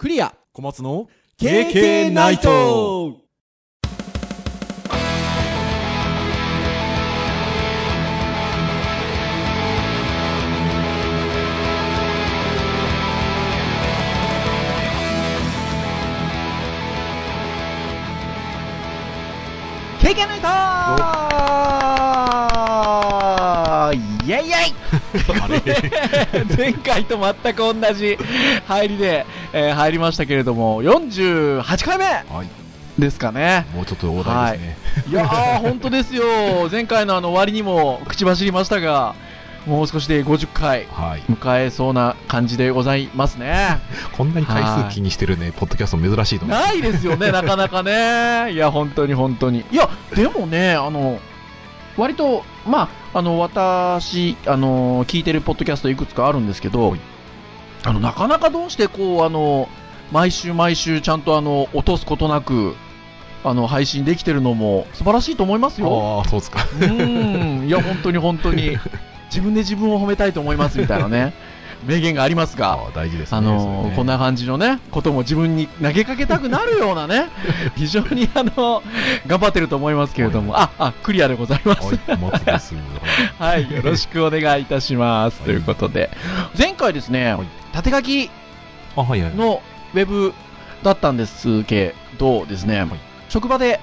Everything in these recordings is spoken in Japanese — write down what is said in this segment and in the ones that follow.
クリア。小松の KK ナイト。経験ないとイェイイェ 前回と全く同じ入りで、えー入りましたけれども、48回目はい。ですかね。もうちょっと大台ですね。いやー、本当ですよ。前回のあの終わりにも口走りましたが、もう少しで50回はい。迎えそうな感じでございますね。こんなに回数気にしてるね、ポッドキャスト珍しいと思う。ないですよね、なかなかね。いや、本当に本当に。いや、でもね、あの、割と、まあ、あの、私、あの、聞いてるポッドキャストいくつかあるんですけど、あの、なかなかどうして、こう、あの、毎週毎週ちゃんとあの、落とすことなく、あの、配信できてるのも素晴らしいと思いますよ。ああ、そうですか。うーん、いや、本当に本当に、自分で自分を褒めたいと思いますみたいなね、名言がありますがあ、あ、大事ですね。あのねこんな感じのね、ことも自分に投げかけたくなるようなね、非常にあの、頑張ってると思いますけれども、あ、あ、クリアでございます。はい、よろしくお願いいたします。はいということで、前回ですね、はい縦書き。のウェブだったんですけどですね、職場で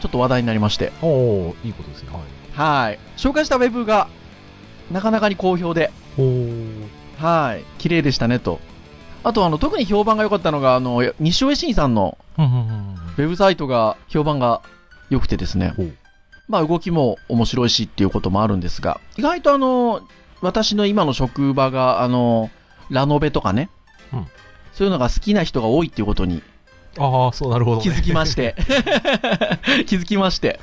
ちょっと話題になりまして、おおいいことですね。はい。はい、紹介したウェブがなかなかに好評で、おおはい、綺麗でしたねと。あとあの、特に評判が良かったのが、あの、西尾維新さんのウェブサイトが評判が良くてですね。まあ動きも面白いしっていうこともあるんですが、意外とあの、私の今の職場があの、ラノベとかね、うんそういうのが好きな人が多いっていうことにああ、そうなるほど、ね。気づきまして、気づきまして。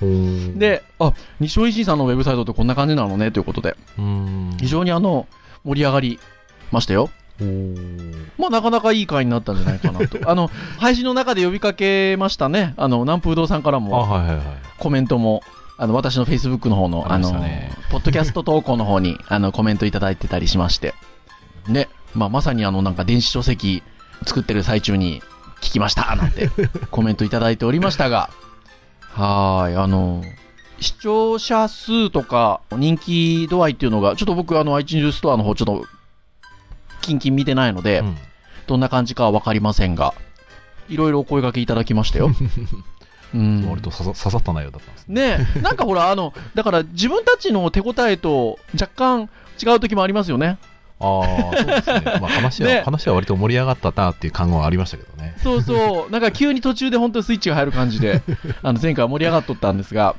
で、あ、西尾維新さんのウェブサイトってこんな感じなのねということで。非常にあの、盛り上がりましたよ。まあ、なかなかいい回になったんじゃないかなと。あの、配信の中で呼びかけましたね。あの、南風堂さんからあ、もはいはいはい。コメントも、あの、私の Facebook の方の、ああのりましたね、ポッドキャスト投稿の方に、あの、コメントいただいてたりしまして。ね、まあ、まさにあの、なんか電子書籍作ってる最中に聞きましたなんて コメントいただいておりましたが、はーい、あの、視聴者数とか人気度合いっていうのが、ちょっと僕あの iTunes ストアの方ちょっと、キンキン見てないので、うんどんな感じかはわかりませんが、いろいろお声掛けいただきましたよ。うん。割と刺さ刺さった内容だったんですね。ねえ、なんかほら、あの、だから自分たちの手応えと若干違う時もありますよね。ああ、そうですね。まあ話は、ね話は割と盛り上がったなっていう感はありましたけどね。そうそう、なんか急に途中で本当にスイッチが入る感じで、あの前回は盛り上がっとったんですが、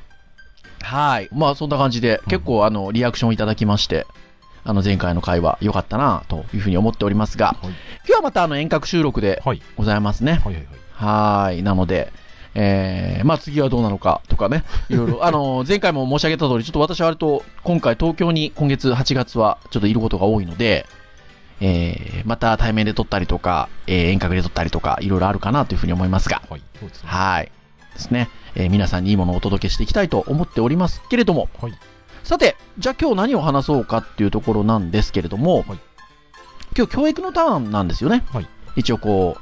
はい。まあそんな感じで、結構あの、リアクションいただきまして、あの前回の回は良かったなというふうに思っておりますが、はい。今日はまたあの遠隔収録ではい。ございますね。はい。はい。なので、えー、まあ次はどうなのかとかね、いろいろ、あの、前回も申し上げた通り、ちょっと私は割と今回東京に今月8月はちょっといることが多いので、えー、また対面で撮ったりとか、えー、遠隔で撮ったりとか、いろいろあるかなというふうに思いますが、はい。そうですね。はい。ですね。えー皆さんにいいものをお届けしていきたいと思っておりますけれども、はい。さて、じゃあ今日何を話そうかっていうところなんですけれども、はい今日教育のターンなんですよね。はい一応こ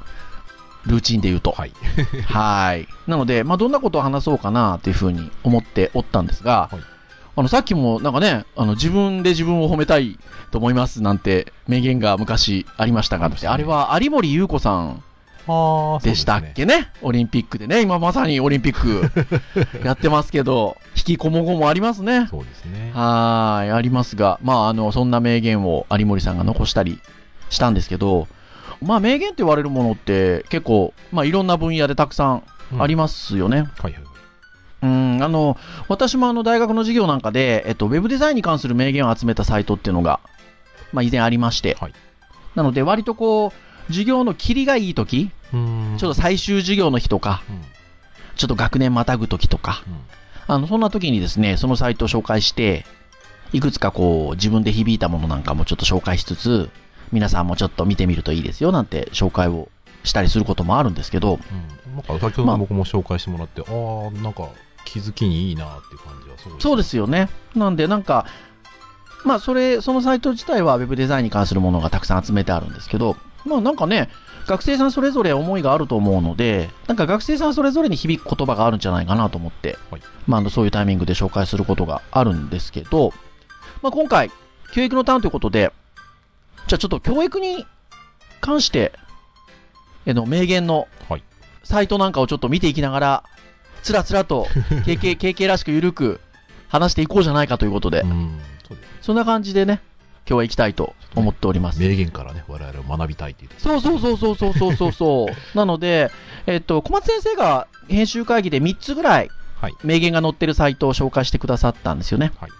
う、ルーチンで言うと。はい。はい。なので、まあ、どんなことを話そうかなっていうふうに思っておったんですが、はいあの、さっきもなんかね、あの、自分で自分を褒めたいと思いますなんて名言が昔ありましたが、あねあれは有森優子さんでしたっけねオリンピックでね、今まさにオリンピック やってますけど、引きこもごもありますね。そうですね。はーい、ありますが、まあ、あの、そんな名言を有森さんが残したりしたんですけど、まあ、名言って言われるものって結構、まあ、いろんな分野でたくさんありまますよね。す。はいはいはい。うん、あの、私もあの、大学の授業なんかで、えっと、ウェブデザインに関する名言を集めたサイトっていうのが、まあ、以前ありまして、はいなので、割とこう、授業の切りがいい時。ちょっと最終授業の日とか、うん。ちょっと学年またぐ時とか、うん。あの、そんな時にですね、そのサイトを紹介して、いくつかこう、自分で響いたものなんかもちょっと紹介しつつ、皆さんもちょっと見てみるといいですよ、なんて紹介をしたりすることもあるんですけど、うん。なんか先ほど僕も紹介してもらって、ああ、なんか気づきにいいなっていう感じはそうそうですよね。なんで、なんか、まあ、それ、そのサイト自体は Web デザインに関するものがたくさん集めてあるんですけど、まあなんかね、学生さんそれぞれ思いがあると思うので、なんか学生さんそれぞれに響く言葉があるんじゃないかなと思って、はいまああのそういうタイミングで紹介することがあるんですけど、まあ今回、教育のターンということで、じゃあちょっと教育に関して、えの名言のはいサイトなんかをちょっと見ていきながら、つらつらと KK, KK らしくゆるく話していこうじゃないかということで、うん。そうですね。そんな感じでね、今日は行きたいと思っております。名言からね、我々を学びたいっていう。そうそうそうそうそうそうそうそう。なので、えっと、小松先生が編集会議で3つぐらいはい名言が載ってるサイトを紹介してくださったんですよね。はい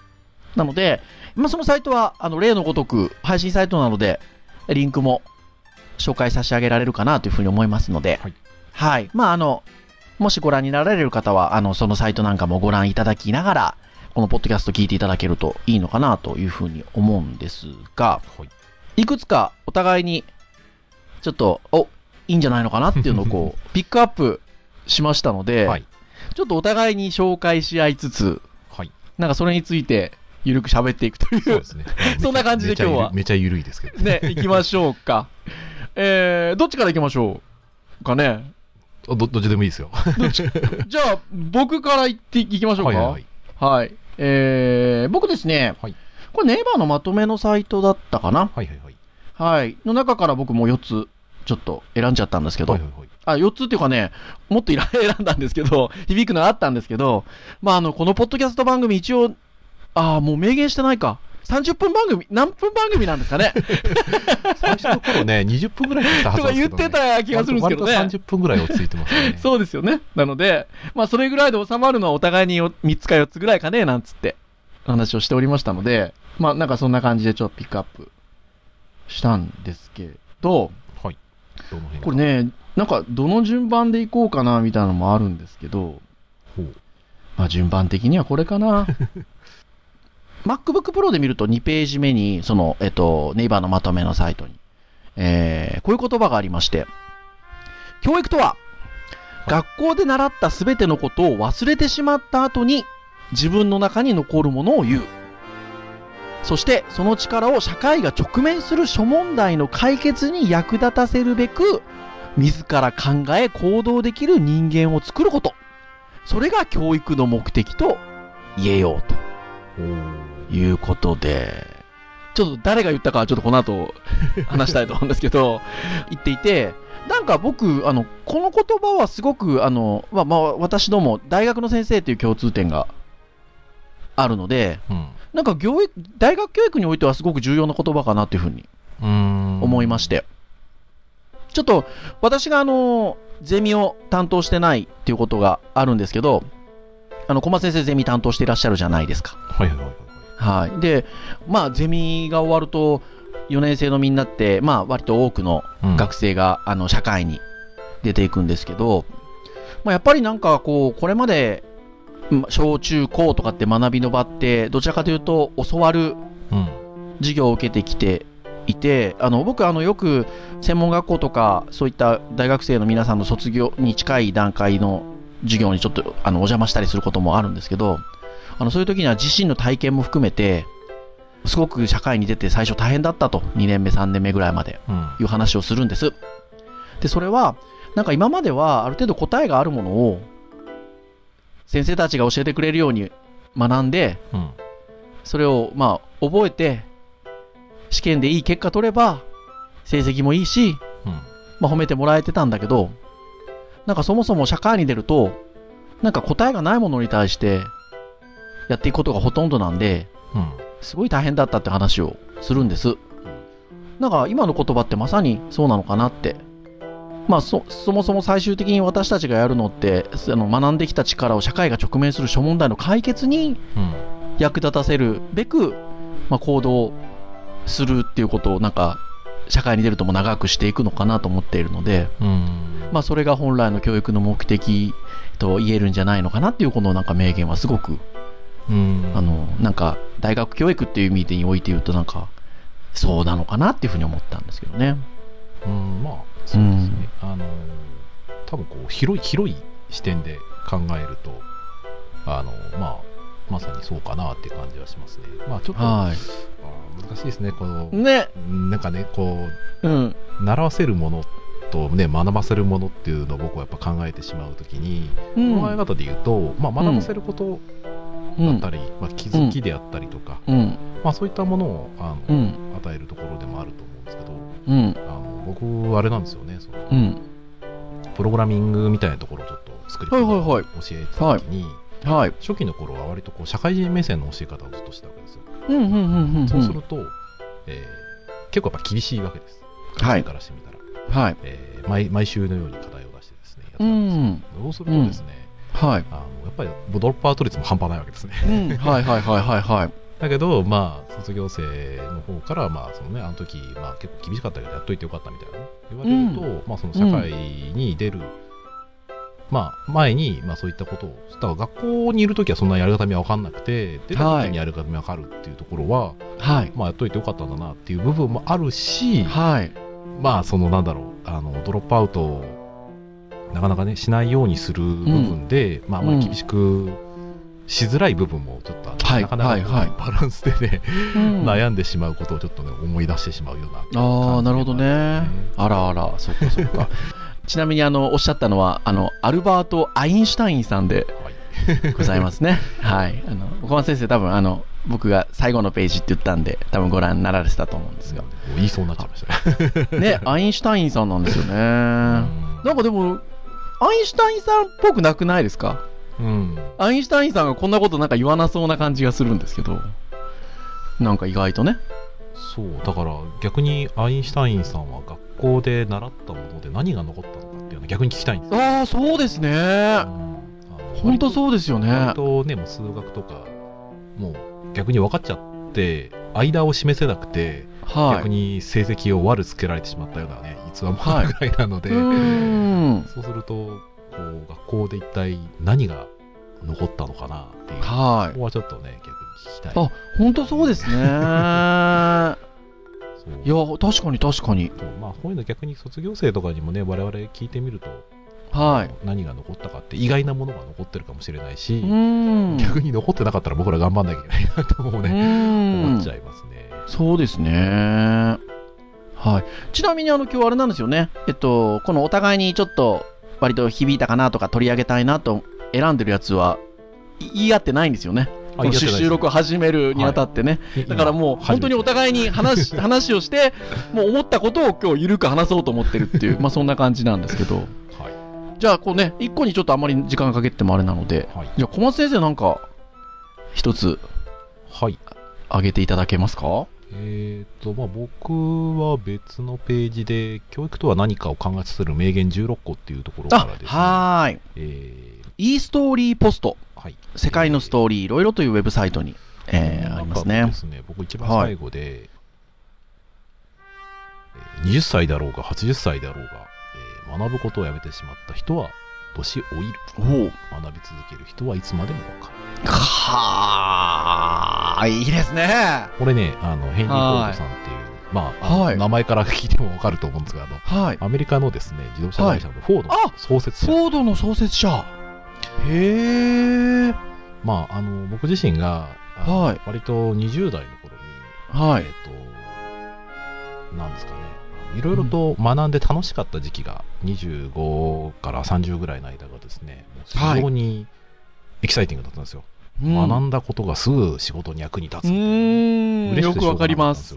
なので、まあ、そのサイトは、あの、例のごとく配信サイトなので、リンクも紹介差し上げられるかなというふうに思いますので、はい。はい。まあ、あの、もしご覧になられる方は、あの、そのサイトなんかもご覧いただきながら、このポッドキャスト聞いていただけるといいのかなというふうに思うんですが、はい。いくつかお互いに、ちょっと、お、いいんじゃないのかなっていうのをこう、ピックアップしましたので、はい。ちょっとお互いに紹介し合いつつ、はい。なんかそれについて、ゆるく喋っていくというそうで、すね。そんな感じで今日はめちゃゆるいですけど。ね、行きましょうか。えー、どっちから行きましょうかね？あどどっちでもいいですよ。じゃあ、僕から行っていきましょうか。はいはいはい。はい。えー、僕ですね、はいこれネイバーのまとめのサイトだったかな？はいはいはい。はい。の中から僕も4つ、ちょっと選んじゃったんですけど、はいはいはい。あ、4つっていうかね、もっといら 選んだんですけど、響くのあったんですけど、まあ、あの、このポッドキャスト番組一応、ああ、もう明言してないか。30分番組、何分番組なんですかね 最初の頃ね、20分ぐらいだったはずとか言ってた気がするんですけどね。割と30分ぐらい落ち着いてますね。そうですよね。なので、まあ、それぐらいで収まるのはお互いに3つか4つぐらいかね、なんつって、話をしておりましたので、まあ、なんかそんな感じでちょっとピックアップしたんですけど、はい。どの辺これね、なんかどの順番でいこうかな、みたいなのもあるんですけど、ほうまあ、順番的にはこれかな。MacBook Pro で見ると2ページ目に、その、えっと、ネイバーのまとめのサイトに、えー、こういう言葉がありまして、教育とは、学校で習ったすべてのことを忘れてしまった後に、自分の中に残るものを言う。そして、その力を社会が直面する諸問題の解決に役立たせるべく、自ら考え行動できる人間を作ること。それが教育の目的と言えようということで、ちょっと誰が言ったかはちょっとこの後 話したいと思うんですけど、言っていて、なんか僕、あの、この言葉はすごく、あの、まあ、まあ、私ども、大学の先生という共通点があるので、うん。なんか教育、大学教育においてはすごく重要な言葉かなというふうに。思いまして。ちょっと、私があの、ゼミを担当してないっていうことがあるんですけど、あの、小松先生ゼミ担当していらっしゃるじゃないですか。はいはいはいはい。はい。で、まあ、ゼミが終わると、4年生のみんなって、まあ、割と多くのうん学生が、あの、社会に出ていくんですけど、まあ、やっぱりなんかこう、これまで、ま小中高とかって学びの場って、どちらかというと、教わるうん。授業を受けてきていて、あの僕あのよく専門学校とかそういった大学生の皆さんの卒業に近い段階の授業にちょっとあのお邪魔したりすることもあるんですけど、あのそういう時には自身の体験も含めて、すごく社会に出て最初大変だったと、2年目、3年目ぐらいまでうん。いう話をするんです。で、それは、なんか今まではある程度答えがあるものを、先生たちが教えてくれるように学んで、うん。それをまあ覚えて試験でいい結果取れば成績もいいし、うん。まあ、褒めてもらえてたんだけどなんかそもそも社会に出るとなんか答えがないものに対してやっていくことがほとんどなんでうん。すごい大変だったって話をするんですなんか今の言葉ってまさにそうなのかなってまあそそもそも最終的に私たちがやるのってあの学んできた力を社会が直面する諸問題の解決にうん。役立たせるべく、まあ、行動するっていうことをなんか社会に出るとも長くしていくのかなと思っているので、うん。まあ、それが本来の教育の目的と言えるんじゃないのかなっていうこのなんか名言はすごくうん。あのなんか大学教育っていう意味でにおいて言うとなんかそうなのかなっていうふうに思ったんですけどね。うん、まあ、そうですね。あの、多分こう、広い、広い視点で考えると、あの、まあ、まさにそうかなっていう感じはしますね。まあちょっと、はあー難しいですね、このい。、ね。なんかね、こうん。う、習わせるものとね、学ばせるものっていうのを僕はやっぱ考えてしまうときに、うん考え方で言うと、まあ学ばせることうんだったり、まあ気づきであったりとか、うん。まあそういったものをあの、うん。与えるところでもあると思うんですけど、うん。あの僕、あれなんですよね、そのうん。プログラミングみたいなところをちょっと作りはいはいはい教えてた時に、はい。初期の頃は割とこう社会人目線の教え方をずっとしてたわけですよ。うんうんうんうん。そうすると、えー結構やっぱ厳しいわけです。はい学生からしてみたら、はい。えー毎毎週のように課題を出してですね、やってうたんですよん。そうするとですね、はい。あのやっぱりドロップアウト率も半端ないわけですね。うん。はいはいはいはいはい。だけど、まあ、卒業生の方から、まあ、そのね、あの時、まあ、結構厳しかったけど、やっといてよかったみたいなね、言われると、まあ、その社会に出る、まあ、前に、まあ、そういったことを、だから学校にいる時はそんなやり方みは分かんなくて、出た時にやり方み分かるっていうところは、はい。まあ、やっといてよかったんだなっていう部分もあるし、はい。まあ、その、なんだろう、あの、ドロップアウトを、なかなかね、しないようにする部分で、まあ、あまり厳しくしづらい部分もちょっとあって、はいなかなかはいはいバランスでね、うん悩んでしまうことをちょっとね、思い出してしまうような。ああ、なるほどね。あらあら、そっかそっか。ちなみに、あの、おっしゃったのは、あの、アルバート・アインシュタインさんではいございますね。はい。あの、小松先生、多分、あの、僕が最後のページって言ったんで、多分ご覧になられてたと思うんですが。言いそうになっちゃいましたね。ね、アインシュタインさんなんですよね。なんかでも、アインシュタインさんっぽくなくないですか？うん。アインシュタインさんがこんなことなんか言わなそうな感じがするんですけど。なんか意外とね。そう、だから逆にアインシュタインさんは学校で習ったもので何が残ったのかっていうのを逆に聞きたいんですよ。ああ、そうですね。本当そうですよね。割とね、もう数学とか、もう逆に分かっちゃって、間を示せなくて、はい。逆に成績を悪つけられてしまったようなね、逸話もあるぐらいなので、うーん。そうすると、こう、学校で一体何が残ったのかなっていう、こはい。こはちょっとね、逆に聞きたい。あ、本当そうですね。いや、確かに確かに。まあ、こういうの逆に卒業生とかにもね、我々聞いてみると、はい。何が残ったかって意外なものが残ってるかもしれないし。逆に残ってなかったら僕ら頑張んなきゃいけないなともうね、思っちゃいますね。そうですね。はい。ちなみにあの今日あれなんですよね。えっと、このお互いにちょっと割と響いたかなとか取り上げたいなと選んでるやつはい言い合ってないんですよね。この収録を始めるにあたってね。だからもう本当にお互いに話 話をして、もう思ったことを今日緩く話そうと思ってるっていう、まあそんな感じなんですけど。はい。じゃあこうね、一個にちょっとあんまり時間かけてもあれなので、はい。じゃあ小松先生なんか一つはい。挙げていただけますか？えっ、と、まあ、僕は別のページで、教育とは何かを考えさせる名言16個っていうところからあですね、はーい。え e ストーリーポスト。ーはい。世界のストーリーいろいろというウェブサイトに、えーありますねで。すね、僕一番最後で、えー20歳だろうが80歳だろうが、えー学ぶことをやめてしまった人は年老いる。学び続ける人はいつまでもわかる。はーいいですね。これね、あの、ヘンリー・フォードさんっていう、まあ、はい名前から聞いてもわかると思うんですが、はい。アメリカのですね、自動車会社のフォードのあ創設者。フォードの創設者。へえ。まあ、あの、僕自身が、はい割と20代の頃に、はいえっ、。と、なんですかね、いろいろと学んで楽しかった時期が、25から30ぐらいの間がですね、非常にエキサイティングだったんですよ。うん学んだことがすぐ仕事に役に立つう。嬉しくてしょうがよくわかります。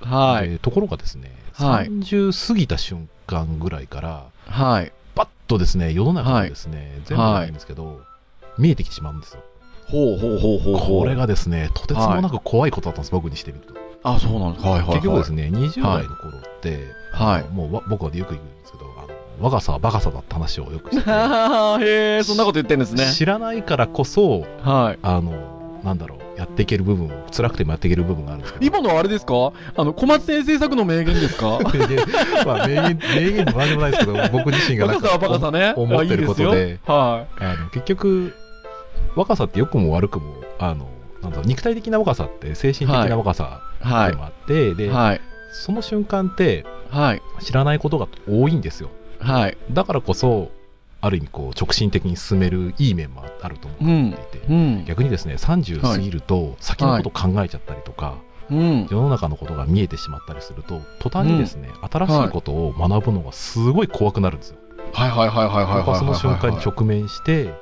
はい。でところがですね、はい30過ぎた瞬間ぐらいから、はい。パッとですね、世の中がですね、全部じゃないんですけど、見えてきてしまうんですよ。ほうほうほうほうほう。これがですね、とてつもなく怖いことだったんです、僕にしてみると。あ、そうなんです。はいはいはい。結局ですね、20代の頃って、はいもうわ僕はよく言うんですけど、あの我がさはバカさだって話をよくして へえ、そんなこと言ってんですね。知らないからこそ、はい。あの、なんだろう、やっていける部分、辛くてもやっていける部分があるんですけど。今のはあれですか？あの、小松先生作の名言ですか？名言、まあ、名言、名言でも何でもないですけど、僕自身がなんかバカさはバカさね。思ってることであいあの結局、若さって良くも悪くも、あの、肉体的な若さって精神的な若さい。はでもあって、い。で、はい。その瞬間ってはい。知らないことが多いんですよ。はい。だからこそ、ある意味こう直進的に進めるいい面もあると思っていて、うん。逆にですね30過ぎると先のこと考えちゃったりとか、うん。世の中のことが見えてしまったりすると途端にですね、新しいことを学ぶのがすごい怖くなるんですよ。はいはいはいはいはいはいはい。僕はその瞬間に直面して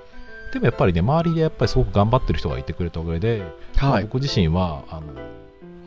でもやっぱりね周りでやっぱりすごく頑張ってる人がいてくれたおかげで、まあはい。僕自身はあ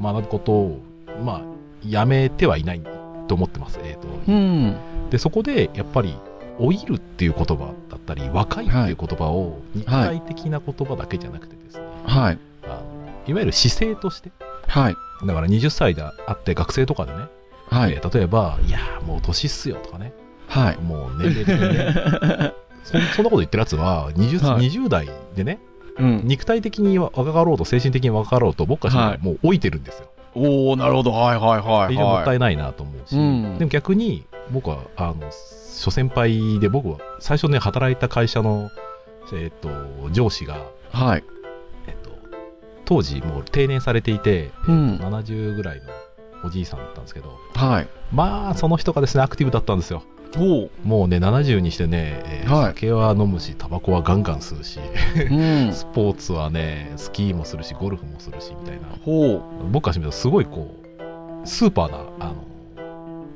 の学ぶことをまあやめてはいないと思ってます。えーとうん。でそこでやっぱり老いるっていう言葉だったり若いっていう言葉を肉体的な言葉だけじゃなくてですね、はい。あのいわゆる姿勢としてはい。だから20歳であって学生とかでね、はい。えー例えば「いやーもう年っすよ」とかねはい。もう年齢的にね そそんなこと言ってるやつは 20,、はい20代でねうん。肉体的に若かろうと精神的に若かろうと僕たちははいもう老いてるんですよ、おおなるほど。はいはいはい非常にもったはい。いないなと思うし、うんでも逆に僕はあの諸先輩で僕は最初ね働いた会社の、えっと上司が、はい。えっと当時もう定年されていて、うん70ぐらいのおじいさんだったんですけどはい。まあその人がですねアクティブだったんですよ。もうね70にしてね、えーはい酒は飲むしタバコはガンガン吸うしうん。スポーツはねスキーもするしゴルフもするしみたいなほ僕からしてみるとすごいこうスーパーなあの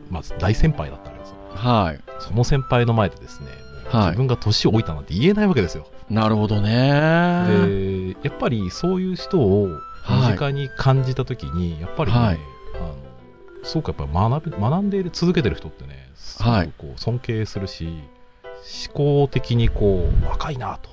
まず大先輩だったわけですよう。はい。その先輩の前でですね、自分が年を老いたなんて言えないわけですよ。なるほどね。で、やっぱりそういう人を身近に感じたときに、やっぱりね、はいあのすごくやっぱ学び学んでいる、続けてる人ってね、すごくこう尊敬するし、思考的にこう若いなと。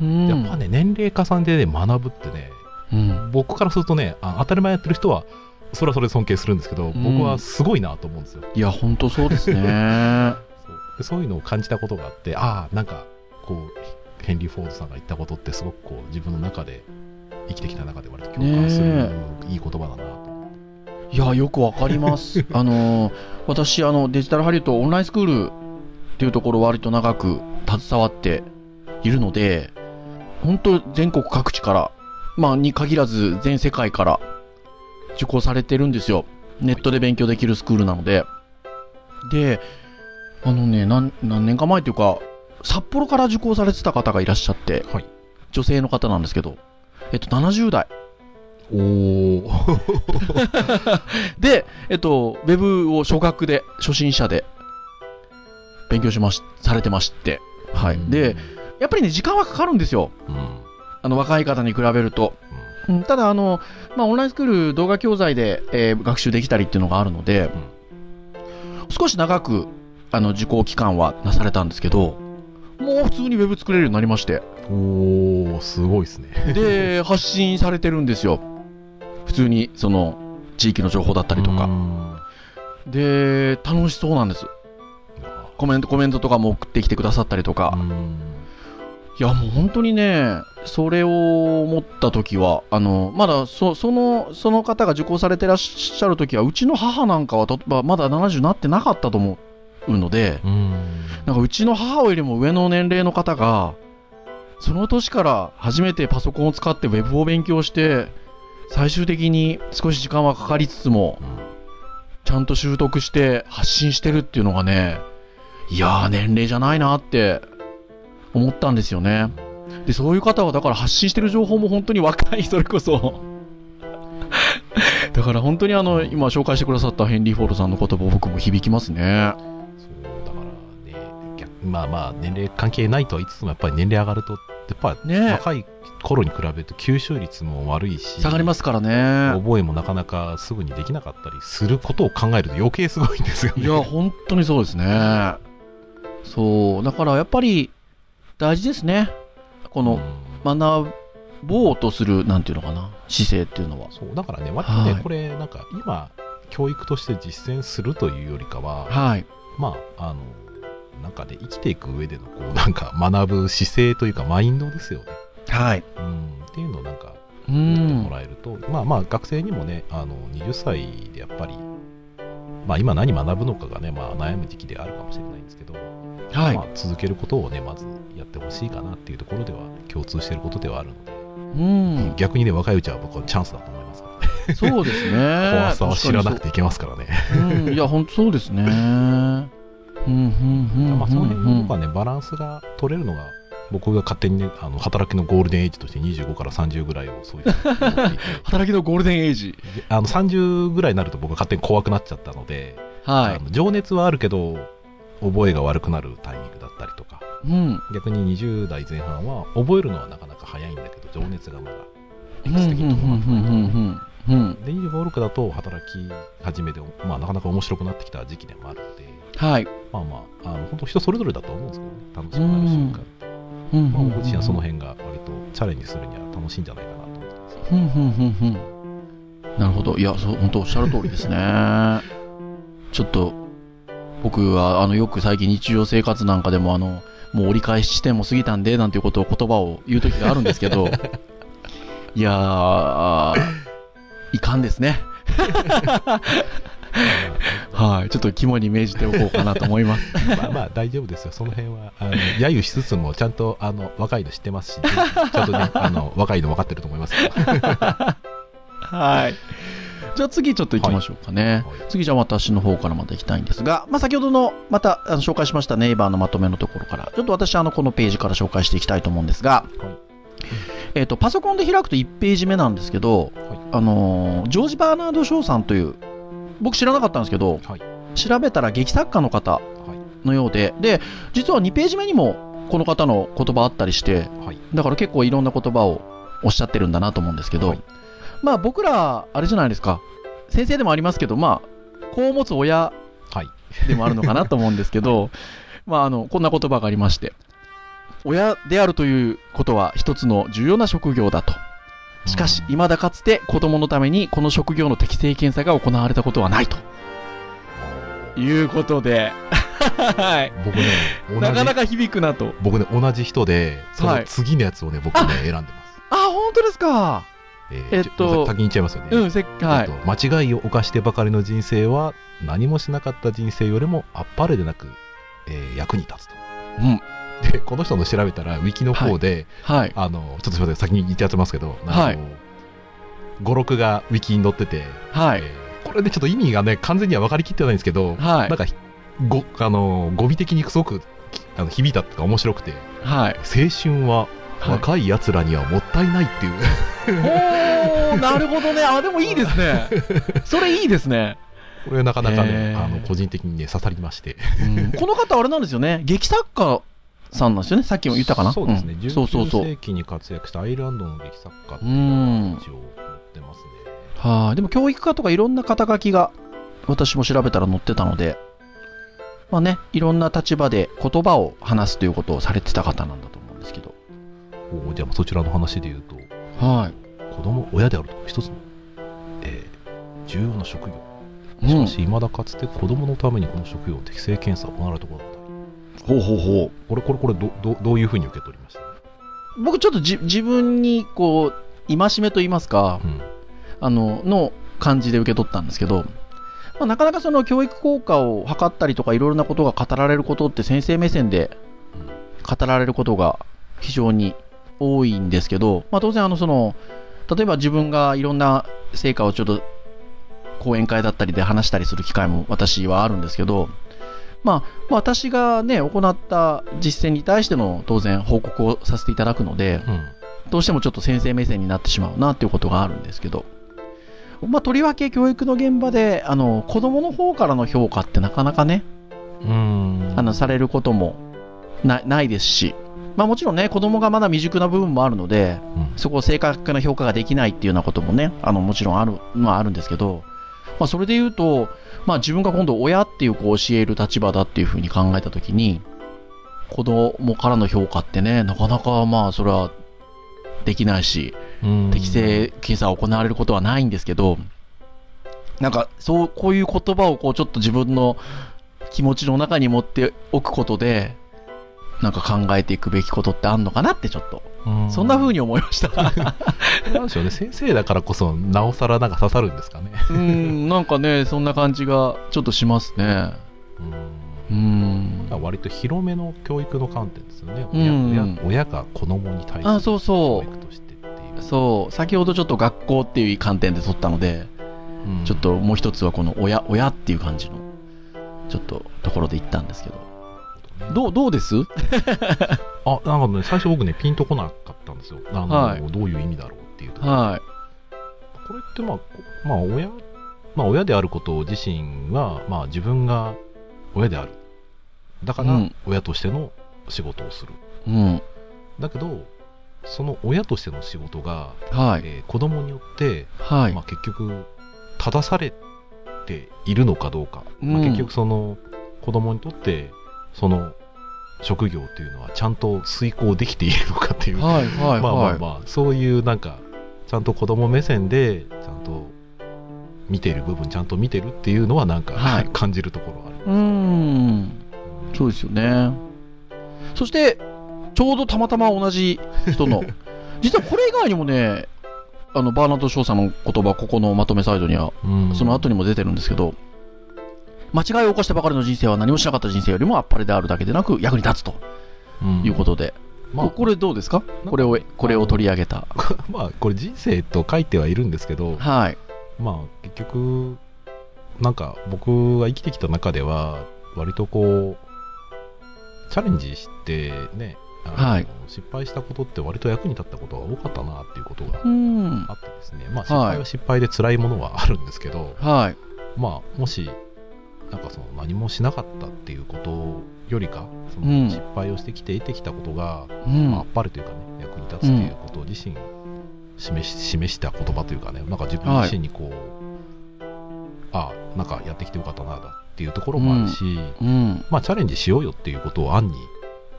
うんやっぱね、年齢重ねてね、学ぶってね、うん。僕からするとね、あ当たり前やってる人は、それはそれで尊敬するんですけど、ん僕はすごいなと思うんですよ。いや、本当そうですね。そうでそういうのを感じたことがあってああなんかこうヘンリー・フォードさんが言ったことってすごくこう自分の中で生きてきた中で割と共感する、ねいい言葉だなといや、よくわかります。あのー、私、あの、デジタルハリウッドオンラインスクールっていうところ割と長く携わっているので、本当全国各地から、まあ、に限らず全世界から受講されてるんですよ。ネットで勉強できるスクールなので。で、あのね、何、何年か前というか、札幌から受講されてた方がいらっしゃって、はい女性の方なんですけど、えっと、70代。おお で、えっと、ウェブを初学で、初心者で、勉強しまし、されてまして。はい。で、やっぱりね、時間はかかるんですよ。うんうんあの、若い方に比べると。うん、ただ、あの、まあ、オンラインスクール動画教材で、えー学習できたりっていうのがあるので、少し長く、あの、受講期間はなされたんですけど、もう普通にウェブ作れるようになりまして。おおすごいですねで、発信されてるんですよ。普通に、その、地域の情報だったりとか。うんで、楽しそうなんです。コメント、コメントとかも送ってきてくださったりとか。うんいや、もう本当にね、それを思った時は、あの、まだ、そ、その、その方が受講されてらっしゃる時は、うちの母なんかはと、まあまだ70になってなかったと思うので、うんなんかうちの母よりも上の年齢の方が、その年から初めてパソコンを使ってウェブを勉強して、最終的に少し時間はかかりつつも、ちゃんと習得して発信してるっていうのがね、いやー年齢じゃないなって思ったんですよね。で、そういう方はだから発信してる情報も本当に若い、それこそ。だから本当にあの、今紹介してくださったヘンリー・フォードさんの言葉僕も響きますね。そうだからね逆まあまあ年齢関係ないとは言いつつもやっぱり年齢上がるとやっぱりね若い頃に比べると吸収率も悪いし下がりますからね。覚えもなかなかすぐにできなかったりすることを考えると余計すごいんですよね。いや、本当にそうですね。そう。だからやっぱり大事ですね。この学ぼうとする、なんていうのかな、姿勢っていうのは。そうだからね、割とね、はいこれ、なんか今、教育として実践するというよりかは、はい。まあ、あの、なんかね、生きていく上での、こう、なんか学ぶ姿勢というか、マインドですよね。はい。うん、っていうのをなんか、う持ってもん。らえると、まあまあ、学生にもね、あの、20歳でやっぱり、まあ今何学ぶのかがね、まあ悩む時期であるかもしれないんですけど、はいまあ続けることをね、まずやってほしいかなっていうところでは、共通していることではあるので、うん。逆にね、若いうちは僕はチャンスだと思います。そうですね。怖さは知らなくて。ていけますからね。うん。いや、本当そうですね。うんうんうんまあ、その辺うんの僕はね、バランスが取れるのが、僕が勝手にね、あの働きのゴールデンエイジとして25から30ぐらいをそういう 働きのゴールデンエイジ。であの30ぐらいになると僕は勝手に怖くなっちゃったので、はいあ。の情熱はあるけど、覚えが悪くなるタイミングだったりとか、うん。逆に20代前半は覚えるのはなかなか早いんだけど、情熱がまだエうんうんクス的に止まってないうんうんうんで、25、6だと働き始めて、まあ、なかなか面白くなってきた時期でもあるので、はい。まあまあ、あの本当人それぞれだと思うんですけどね、楽しくなる瞬間って。うんまあ、僕自身はその辺が割とチャレンジするには楽しいんじゃないかなと思ってます。ふんふんふんふんなるほど。いや、そう、本当おっしゃる通りですね。ちょっと、僕は、あの、よく最近日常生活なんかでも、あの、もう折り返し地点も過ぎたんで、なんていうことを言葉を言う時があるんですけど、いやー、いかんですね。はい。ちょっと肝に銘じておこうかなと思います。まあまあ大丈夫ですよ、その辺は、あの揶揄しつつも、ちゃんとあの若いの知ってますし、ちゃんとね、あの若いの分かってると思いますよ。はい。じゃあ次ちょっと行きましょうかね。はい次じゃあ私の方からまた行きたいんですが、まあ先ほどのまたあの紹介しましたネイバーのまとめのところから、ちょっと私あのこのページから紹介していきたいと思うんですが、はいえっ、と、パソコンで開くと1ページ目なんですけど、あのージョージ・バーナード・ショーさんという、僕知らなかったんですけど、はい。調べたら劇作家の方のようで、で、実は2ページ目にもこの方の言葉あったりして、はい。だから結構いろんな言葉をおっしゃってるんだなと思うんですけど、はい。まあ僕ら、あれじゃないですか、先生でもありますけど、まあ、子を持つ親はい、でもあるのかなと思うんですけど、まああの、こんな言葉がありまして、親であるということは一つの重要な職業だと。しかし、うん未だかつて子供のためにこの職業の適正検査が行われたことはないということで、はい。僕ね、なかなか響くなと。僕ね、同じ人で、そのはい次のやつをね、僕ね、選んでます。あ、本当ですか？ええっと先に言っちゃいますよね。うん、せっはい。えっと間違いを犯してばかりの人生は何もしなかった人生よりもあっぱれでなく、えー役に立つと。うん。で、この人の調べたら、ウィキの方で、はい。あの、ちょっとすみません、先に言っちゃってますけど、あのはい語録がウィキに載ってて、はい。えーこれでちょっと意味がね、完全には分かりきってないんですけど、はいなんか、ごあの語尾的にすごくあの響いたっていうか面白くて、はい。青春は若い奴らにはもったいないっていう、おー、なるほどね。あ、でもいいですね。それいいですね。これなかなかね、へーあの個人的にね、刺さりまして。うんこの方、あれなんですよね。劇作家さんなんですよね。さっきも言ったかな？そうですね、うそうそう。19世紀に活躍したアイルランドの劇作家ってういうのんが。一応載ってますね。はい、でも教育家とかいろんな肩書きが私も調べたら載ってたので、まあね、いろんな立場で言葉を話すということをされてた方なんだと思うんですけど。おじゃあそちらの話で言うと、はい。子供、親であると一つの、えー重要な職業。うんしかし、未だかつて子供のためにこの職業の適正検査を行われたことほうほうほこれ、これ、これど、どどういうふうに受け取りました？う。僕ちょっとじ自分にこう、戒めと言いますか、うん。あの、の感じで受け取ったんですけど、まあ、なかなかその教育効果を測ったりとかいろいろなことが語られることって先生目線で語られることが非常に多いんですけど、まあ、当然あのその例えば自分がいろんな成果をちょっと講演会だったりで話したりする機会も私はあるんですけど、まあ、まあ私がね行った実践に対しての当然報告をさせていただくのでうん。どうしてもちょっと先生目線になってしまうなっていうことがあるんですけど、まあ、とりわけ教育の現場であの子供の方からの評価ってなかなかねうん。あのされることもなないですし、まあ、もちろんね子供がまだ未熟な部分もあるのでうんそこを正確な評価ができないっていうようなこともねあのもちろんあるのはあるんですけど、まあ、それで言うと、まあ、自分が今度親っていうこう教える立場だっていうふうに考えたときに子供からの評価ってねなかなかまあそれはできないしうん。適正検査が行われることはないんですけど、なんか、そう、こういう言葉をこう、ちょっと自分の気持ちの中に持っておくことで、なんか考えていくべきことってあんのかなってちょっと、うんそんな風に思いました。なんでしょうね、先生だからこそ、なおさらなんか刺さるんですかね。うん、なんかね、そんな感じがちょっとしますね。うんうん。割と広めの教育の観点ですよね。うん親親親が子供に対するあそうそう教育としてっていう。そう、先ほどちょっと学校っていう観点で取ったので、うんちょっともう一つはこの親、親っていう感じの。ちょっとところで行ったんですけど。どう、どうです？あ、なんかね、最初僕ね、ピンとこなかったんですよ。あの、はいどういう意味だろうっていうところはこれってまあ、こまあ、親、まあ、親であること自身が、まあ、自分が親である。だからうん、親としての仕事をする。い。うん。だけど、その親としての仕事が、はい。えー子供によって、はいまあ、。結局、正されているのかどうか。まあ、うん結局、その、子供にとって、その、職業っていうのはちゃんと遂行できているのかっていうはい、はい、まあまあはい。まあ、そういうなんか、ちゃんと子供目線で、ちゃんと見ている部分、ちゃんと見てるっていうのはなんか、はい 感じるところがある。うーん。そうですよね。そして、ちょうどたまたま同じ人の、実はこれ以外にもね、あの、バーナード・ショーさんの言葉、ここのまとめサイドには、うんその後にも出てるんですけど、間違いを起こしたばかりの人生は何もしなかった人生よりもあっぱれであるだけでなく役に立つとうんいうことで、まあ、これどうですか？これを、これを取り上げた。まあ、これ人生と書いてはいるんですけど、はい。まあ、結局、なんか僕が生きてきた中では、割とこう、チャレンジしてね、はい失敗したことって割と役に立ったことが多かったなっていうことがうん。あってですね、まあ失敗は失敗で辛いものはあるんですけど、はい。まあもし、なんかその何もしなかったっていうことよりか、そうんの失敗をしてきて得てきたことが、うん。まあ、あっぱれというかね、役に立つっていうことを自身示し、示した言葉というかね、なんか自分自身にこう、ああ、なんかやってきてよかったな、だっていうところもあるし、うん。まあチャレンジしようよっていうことを暗に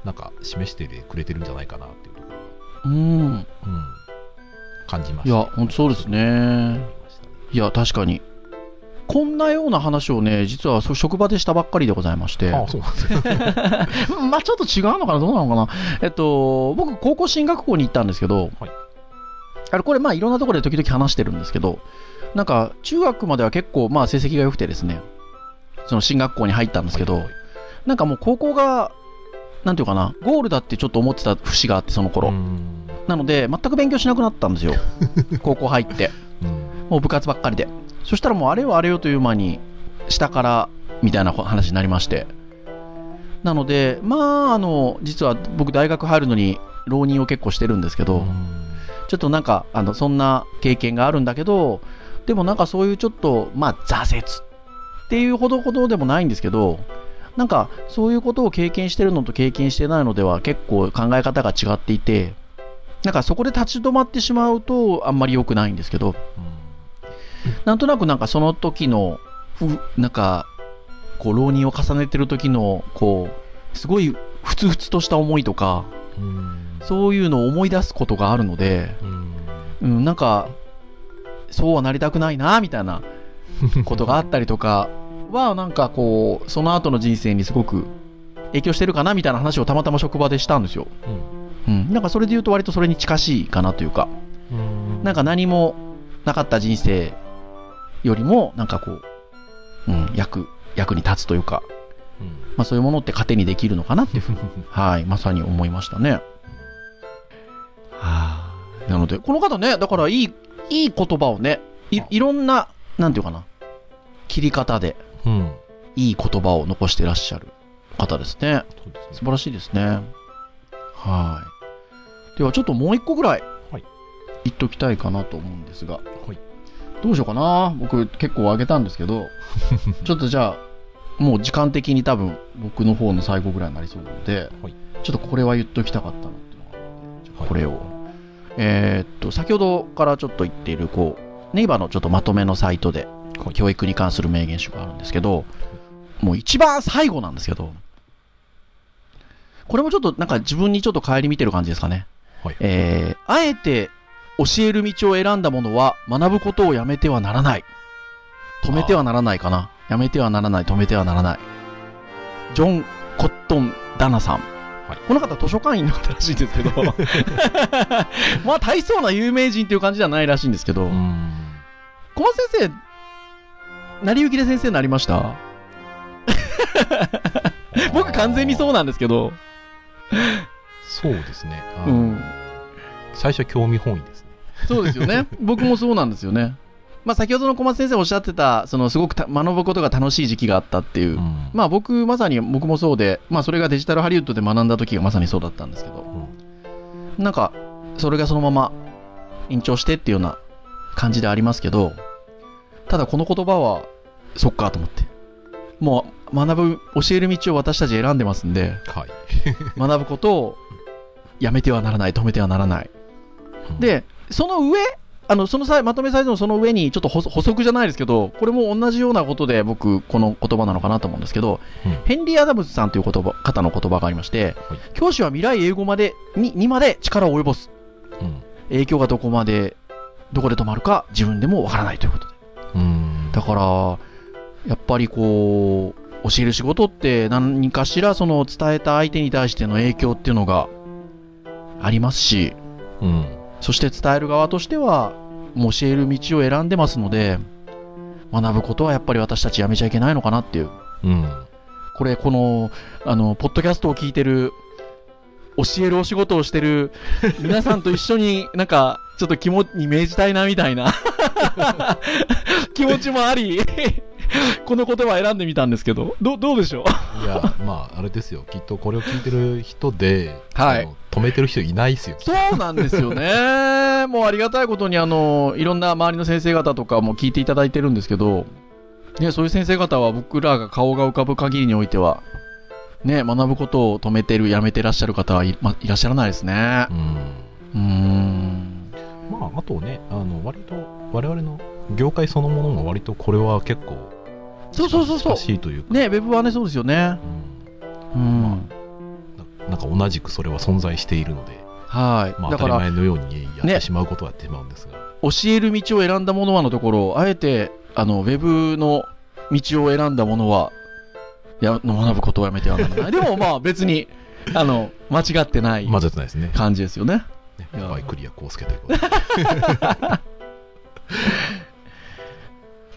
なんか示してくれてるんじゃないかなっていうところが、うん。うん、感じました。いや、ほんとそうですねいや、確かに。こんなような話をね、実は職場でしたばっかりでございまして。あ あ、まあちょっと違うのかなどうなのかなえっと、僕、高校進学校に行ったんですけど、はいあれ、これ、まあいろんなところで時々話してるんですけど、なんか、中学までは結構、まあ成績が良くてですね、その進学校に入ったんですけど、はいなんかもう高校が、なんていうかな、ゴールだってちょっと思ってた節があって、その頃。うんなので、全く勉強しなくなったんですよ。高校入って。うんもう部活ばっかりで。そしたらもうあれよあれよという間に、下から、みたいな話になりまして。なので、まあ、あの、実は僕大学入るのに浪人を結構してるんですけど、ちょっとなんか、あの、そんな経験があるんだけど、でもなんかそういうちょっと、まあ、挫折っていうほどほどでもないんですけど、なんかそういうことを経験してるのと経験してないのでは結構考え方が違っていて、なんかそこで立ち止まってしまうとあんまり良くないんですけど、なんとなくなんかその時の、ふなんか、こう、浪人を重ねてる時の、こう、すごい、ふつふつとした思いとか、うん。そういうのを思い出すことがあるので、うん。うん、なんか、そうはなりたくないな、みたいなことがあったりとかは、なんかこう、その後の人生にすごく影響してるかな、みたいな話をたまたま職場でしたんですよ。うん。なんかそれで言うと割とそれに近しいかなというか、うん。なんか何もなかった人生よりも、なんかこう、うん、役、役に立つというか、うんまあそういうものって糧にできるのかなっていうふうに、はい、まさに思いましたね。はあ、なので、この方ね、だからいい、いい言葉をね、いいろんな、なんていうかな、切り方でうんいい言葉を残してらっしゃる方ですね。そうですね素晴らしいですね。はい。ではちょっともう一個ぐらいはい言っときたいかなと思うんですが、はいどうしようかな。僕結構あげたんですけど、ちょっとじゃあ、もう時間的に多分僕の方の最後ぐらいになりそうなので、はい。ちょっとこれは言っときたかったなっていうのがあるので、じゃあはい。これを。えーっと、先ほどからちょっと言っている、こう、ネイバーのちょっとまとめのサイトで、教育に関する名言集があるんですけど、もう一番最後なんですけど、これもちょっとなんか自分にちょっと顧みてる感じですかね。はい。えー、あえて教える道を選んだ者は学ぶことをやめてはならない。止めてはならないかな。やめてはならない、止めてはならない。ジョン・コットン・ダナさん。はいこの方図書館員の方らしいんですけど、まあ大層な有名人っていう感じではないらしいんですけど、うん小松先生、成り行きで先生になりました？僕完全にそうなんですけど、そうですね。うん。最初興味本位で。そうですよね。僕もそうなんですよね。まあ先ほどの小松先生おっしゃってた、そのすごくた学ぶことが楽しい時期があったっていう。うんまあ僕、まさに僕もそうで、まあそれがデジタルハリウッドで学んだ時がまさにそうだったんですけど、うんなんか、それがそのまま延長してっていうような感じでありますけど、ただこの言葉は、そっかと思って。もう学ぶ、教える道を私たち選んでますんで、はい。学ぶことをやめてはならない、止めてはならない。うん、で、その上、あの、その際、まとめサイズのその上に、ちょっと補補足じゃないですけど、これも同じようなことで僕、この言葉なのかなと思うんですけど、うんヘンリー・アダムズさんという言葉、方の言葉がありまして、はい教師は未来英語まで、に、にまで力を及ぼす。うん影響がどこまで、どこで止まるか自分でもわからないということで。うん。だから、やっぱりこう、教える仕事って何かしらその伝えた相手に対しての影響っていうのがありますし、うん。そして伝える側としては、教える道を選んでますので、学ぶことはやっぱり私たちやめちゃいけないのかなっていう。うん。これ、この、あの、ポッドキャストを聞いてる、教えるお仕事をしてる皆さんと一緒に なんか、ちょっと肝に銘じたいなみたいな 気持ちもあり、この言葉選んでみたんですけど、どどうでしょう？いや、まあ、あれですよ。きっとこれを聞いてる人で、はい止めてる人いないですよ。そうなんですよね。もうありがたいことに、あの、いろんな周りの先生方とかも聞いていただいてるんですけど、ね、そういう先生方は僕らが顔が浮かぶ限りにおいては、ね、学ぶことを止めてる、やめてらっしゃる方はい,、ま、いらっしゃらないですねう。ん。うーん。まあ、あとね、あの、割と、我々の業界そのものも割とこれは結構、そうそうそうそう近しいというか、ね、ウェブはね、そうですよね。うんうん。ななんか同じくそれは存在しているので、はい。まあ、当たり前のようにやっねてしまうことはやってしまうんですが、教える道を選んだものはのところ、あえて、あの、ウェブの道を選んだものは、や、学ぶことをやめてはならない。でもまあ別に、あの、間違ってない混ぜてないですね。感じですよね。ねいやバイクリアコウスケということで。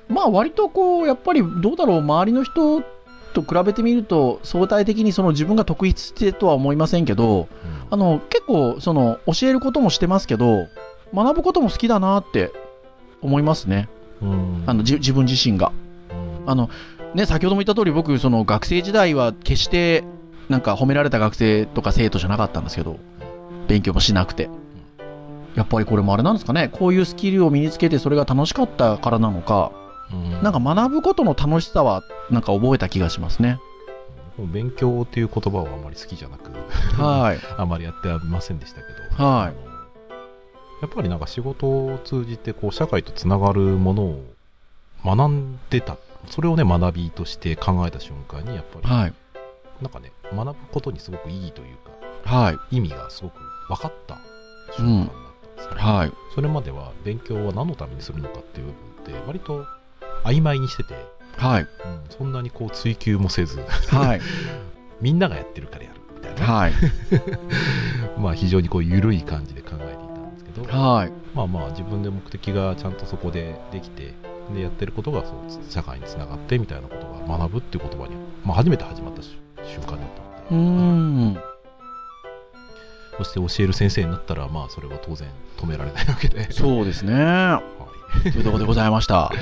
まあ割とこう、やっぱりどうだろう、周りの人と比べてみると、相対的にその自分が特筆してとは思いませんけど、あの、結構その、教えることもしてますけど、学ぶことも好きだなって思いますね。うんあの、じ自分自身が。うんあの、ね、先ほども言った通り僕、その学生時代は決して、なんか褒められた学生とか生徒じゃなかったんですけど、勉強もしなくて。やっぱりこれもあれなんですかね、こういうスキルを身につけてそれが楽しかったからなのか、うんなんか学ぶことの楽しさは、なんか覚えた気がしますね。勉強っていう言葉はあまり好きじゃなく、はい。あまりやってはいませんでしたけど、はいやっぱりなんか仕事を通じてこう社会とつながるものを学んでた、それをね、学びとして考えた瞬間に、やっぱり、はい。なんかね、学ぶことにすごくいいというか、はい。意味がすごく分かった瞬間だったんですよね。はい。それまでは勉強は何のためにするのかっていう部分って割と曖昧にしてて、はい。うんそんなにこう追求もせずはい。みんながやってるからやるみたいな、はい。まあ非常にこう緩い感じで考えていたんですけど、はい。まあまあ自分で目的がちゃんとそこでできてでやってることがそう社会につながってみたいなことが学ぶっていう言葉に、まあ、初めて始まったし瞬間だったので、ん。そして教える先生になったらまあそれは当然止められないわけでそうですね。はいというところでございました。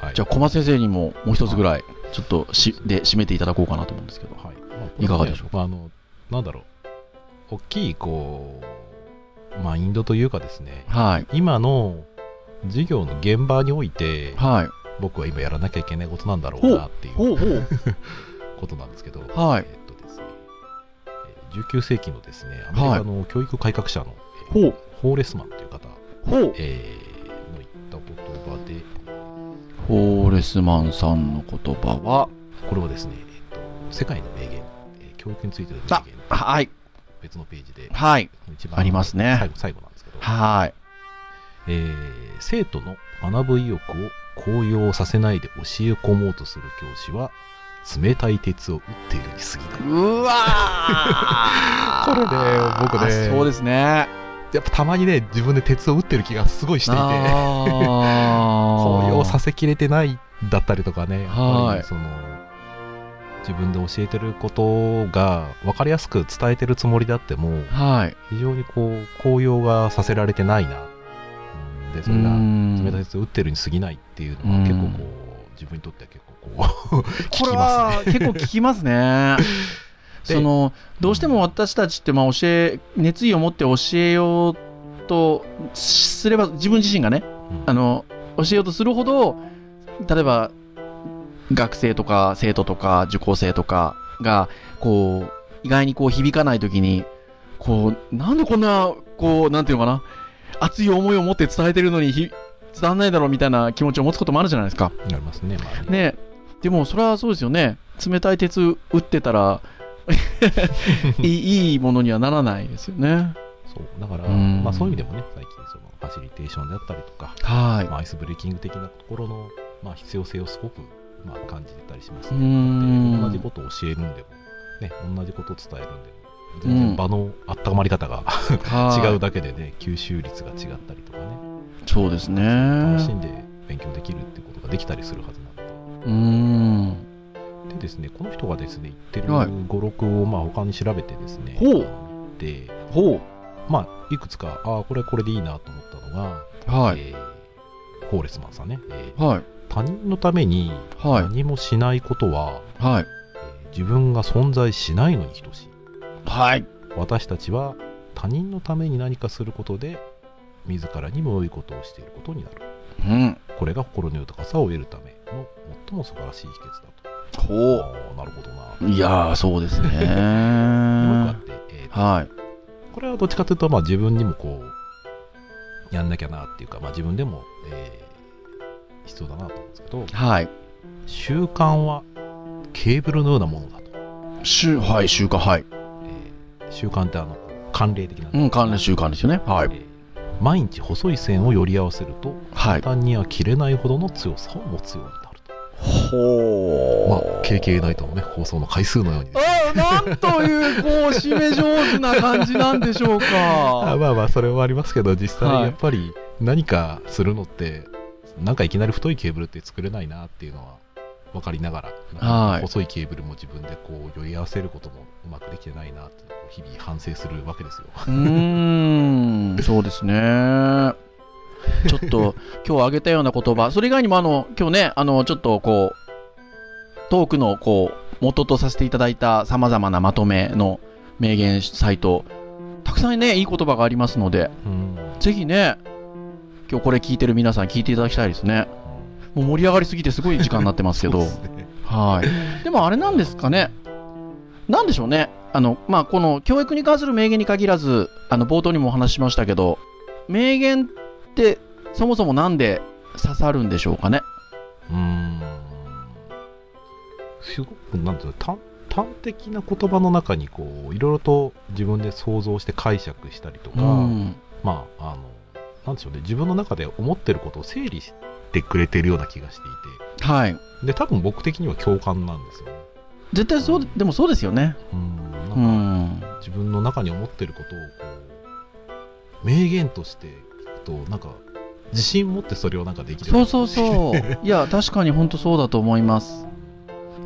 はい。じゃあ、小松先生にももう一つぐらい、ちょっとし、で、締めていただこうかなと思うんですけど。はい。い。かがでしょう？か、まあ、あのなんだろう。大きいこうマインドというかですね。はい。今の授業の現場においてはい。僕は今やらなきゃいけないことなんだろうなっていうほうほう。ことなんですけど、はい。えっとですね。えー19世紀のですねアメリカの教育改革者の、えーほう。ホーレスマンという方、ほう。えーの言った言葉でホーレスマンさんの言葉は、これはですね、えっと世界の名言、えー教育についての名あ言はい。別のページではい。一番ありますね最後最後なんですけど、はい。えー生徒の学ぶ意欲を高揚させないで教え込もうとする教師は冷たい鉄を打っているに過ぎないうわ これね僕ねそうですね。やっぱたまにね自分で鉄を打ってる気がすごいしていて。高揚させきれてないだったりとかねやっぱはい。りその自分で教えてることが分かりやすく伝えてるつもりであってもはい。非常にこう高揚がさせられてないな、うんでそれがうん。冷たい鉄を打ってるに過ぎないっていうのはうん結構こう自分にとっては結構こうこ 聞きれますね。は結構聞きますね。でそのどうしても私たちってまあ教え熱意を持って教えようとすれば自分自身がねうん。あの教えようとするほど例えば学生とか生徒とか受講生とかがこう意外にこう響かない時にこうなんでこんなこうなんていうのかな熱い思いを持って伝えてるのにひ伝わんないだろうみたいな気持ちを持つこともあるじゃないですか。ありますねまあねね。でもそれはそうですよね。冷たい鉄打ってたら いいものにはならないですよね。そう。だから、うん。まあ、そういう意味でもね最近そのファシリテーションであったりとか、はい。まあ、アイスブレーキング的なところの、まあ、必要性をすごく、まあ、感じてたりしますね。ん。同じことを教えるんでも、ね、同じことを伝えるんでも、全然場の温まり方が、はい。違うだけでね、吸収率が違ったりとかね、そうですね。楽しんで勉強できるってことができたりするはずなのうーんで、でですね、この人がですね、言ってるはい。語録をまあ他に調べてですね、ほう。で、ほまあ、いくつか、ああ、これこれでいいなと思ったのが、うはい。えーホーレスマンさんね、えーはい。他人のためにはい。何もしないことは、はい。えー自分が存在しないのに等しい。はい。私たちは他人のために何かすることで、自らにも良いことをしていることになる。うん。これが心の豊かさを得るための最も素晴らしい秘訣だ。と。ほああ、なるほどな。ういやーそうですねでもう一個あって、えーとはいこれはどっちかというと、まあ、自分にもこう、やんなきゃなっていうか、まあ、自分でも、えー必要だなと思うんですけど、はい習慣はケーブルのようなものだと。しゅはい習慣はいえー習慣ってあの、慣例的な。うん関連習慣ですよねはいえー毎日細い線を寄り合わせると、はい簡単には切れないほどの強さを持つようになると。ほまあ、KK ナイトのね、放送の回数のようにねあなんというこう締め上手な感じなんでしょうか。あまあまあ、それはありますけど、実はい。際やっぱり何かするのって、なんかいきなり太いケーブルって作れないなっていうのは分かりながら、はい。細いケーブルも自分でこう寄り合わせることもうまくできてないなって日々反省するわけですよ。うーんそうですねちょっと 今日挙げたような言葉それ以外にもあの今日ねあのちょっとこうトークのこう元とさせていただいたさまざまなまとめの名言サイトたくさんねいい言葉がありますのでうんぜひね今日これ聞いてる皆さん聞いていただきたいですねもう盛り上がりすぎてすごい時間になってますけど ねはい。でもあれなんですかね。なんでしょうね。あの、まあ、この教育に関する名言に限らず、あの、冒頭にもお話ししましたけど、名言ってそもそもなんで刺さるんでしょうかね？うーんすごくなんていうの端端的な言葉の中にこういろいろと自分で想像して解釈したりとか、うん。まああのなんでしょうね自分の中で思ってることを整理してくれてるような気がしていはい。てで多分僕的には共感なんですよね絶対そう、でもそうですよね。うんなうんかん。自分の中に思ってることをこう名言としてとなんか自信持ってそれをなんかできるそうそうそう。いや、確かに本当そうだと思います。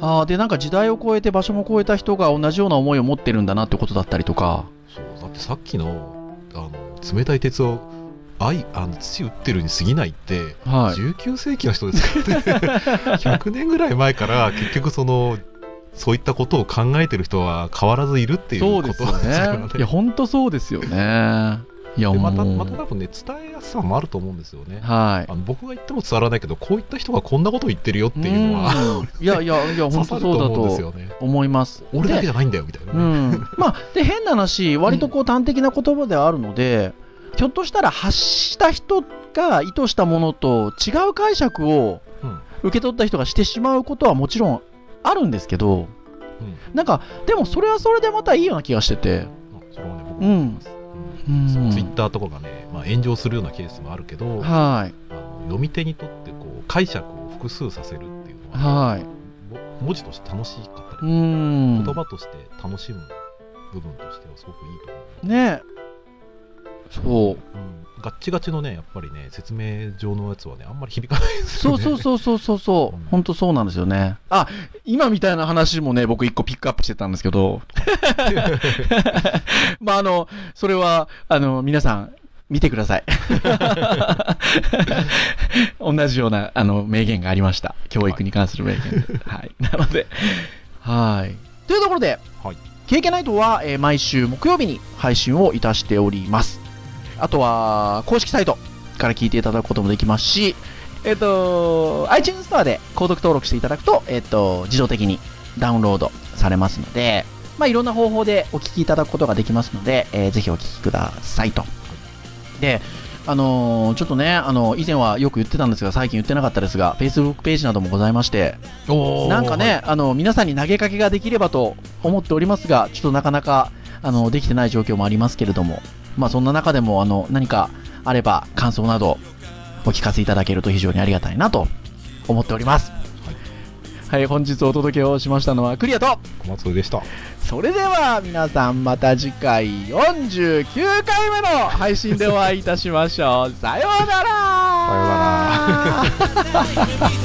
ああ、で、なんか時代を超えて場所も超えた人が同じような思いを持ってるんだなってことだったりとか。そうだってさっきのあの冷たい鉄を愛あの土打ってるに過ぎないって、はい。19世紀の人ですからね 100年ぐらい前から結局そのそういったことを考えてる人は変わらずいるっていうことですよね。いや、本当そうですよね。いや、でまたまた多分ね伝えやすさもあると思うんですよね。はい。あの僕が言っても伝わらないけどこういった人がこんなこと言ってるよっていうのはうん。いやいやいや、刺本当そうだと。思います。で俺だけじゃないんだよみたいなうね、ん。まあ、で、変な話、割とこう端的な言葉ではあるので、ひょっとしたら発した人が意図したものと違う解釈をうん。受け取った人がしてしまうことはもちろんあるんですけど、うん。なんか、でもそれはそれでまたいいような気がしてて、それはね僕も思います、うんツイッターとかがね、まあ、炎上するようなケースもあるけど、はい。あの読み手にとってこう解釈を複数させるっていうのは、はい。も文字として楽しかったうり、ん。言葉として楽しむ部分としてはすごくいいと思う。ねそう。うん、ガッチガチのね、やっぱりね、説明上のやつはね、あんまり響かないですよね。そうそうそうそうそうそううん。本当そうなんですよね。あ、今みたいな話もね、僕一個ピックアップしてたんですけど。まあ、あの、それは、あの、皆さん、見てください。同じような、あの、名言がありました。教育に関する名言。はい。なので、はい。というところで、はい。KK ナイトは、えー毎週木曜日に配信をいたしております。あとは、公式サイトから聞いていただくこともできますし、えっ、と、iTunes ストアで購読登録していただくと、えっ、と、自動的にダウンロードされますので、まあ、いろんな方法でお聞きいただくことができますので、えーぜひお聞きくださいと。で、あのーちょっとね、あの以前はよく言ってたんですが、最近言ってなかったですが、Facebook ページなどもございまして、なんかね、あの、皆さんに投げかけができればと思っておりますが、ちょっとなかなか、あの、できてない状況もありますけれども、まあそんな中でも、あの、何かあれば感想などお聞かせいただけると非常にありがたいなと思っております。はい、本日お届けをしましたのはクリアと、小松でした。それでは皆さんまた次回49回目の配信でお会いいたしましょう。さようならさような。ら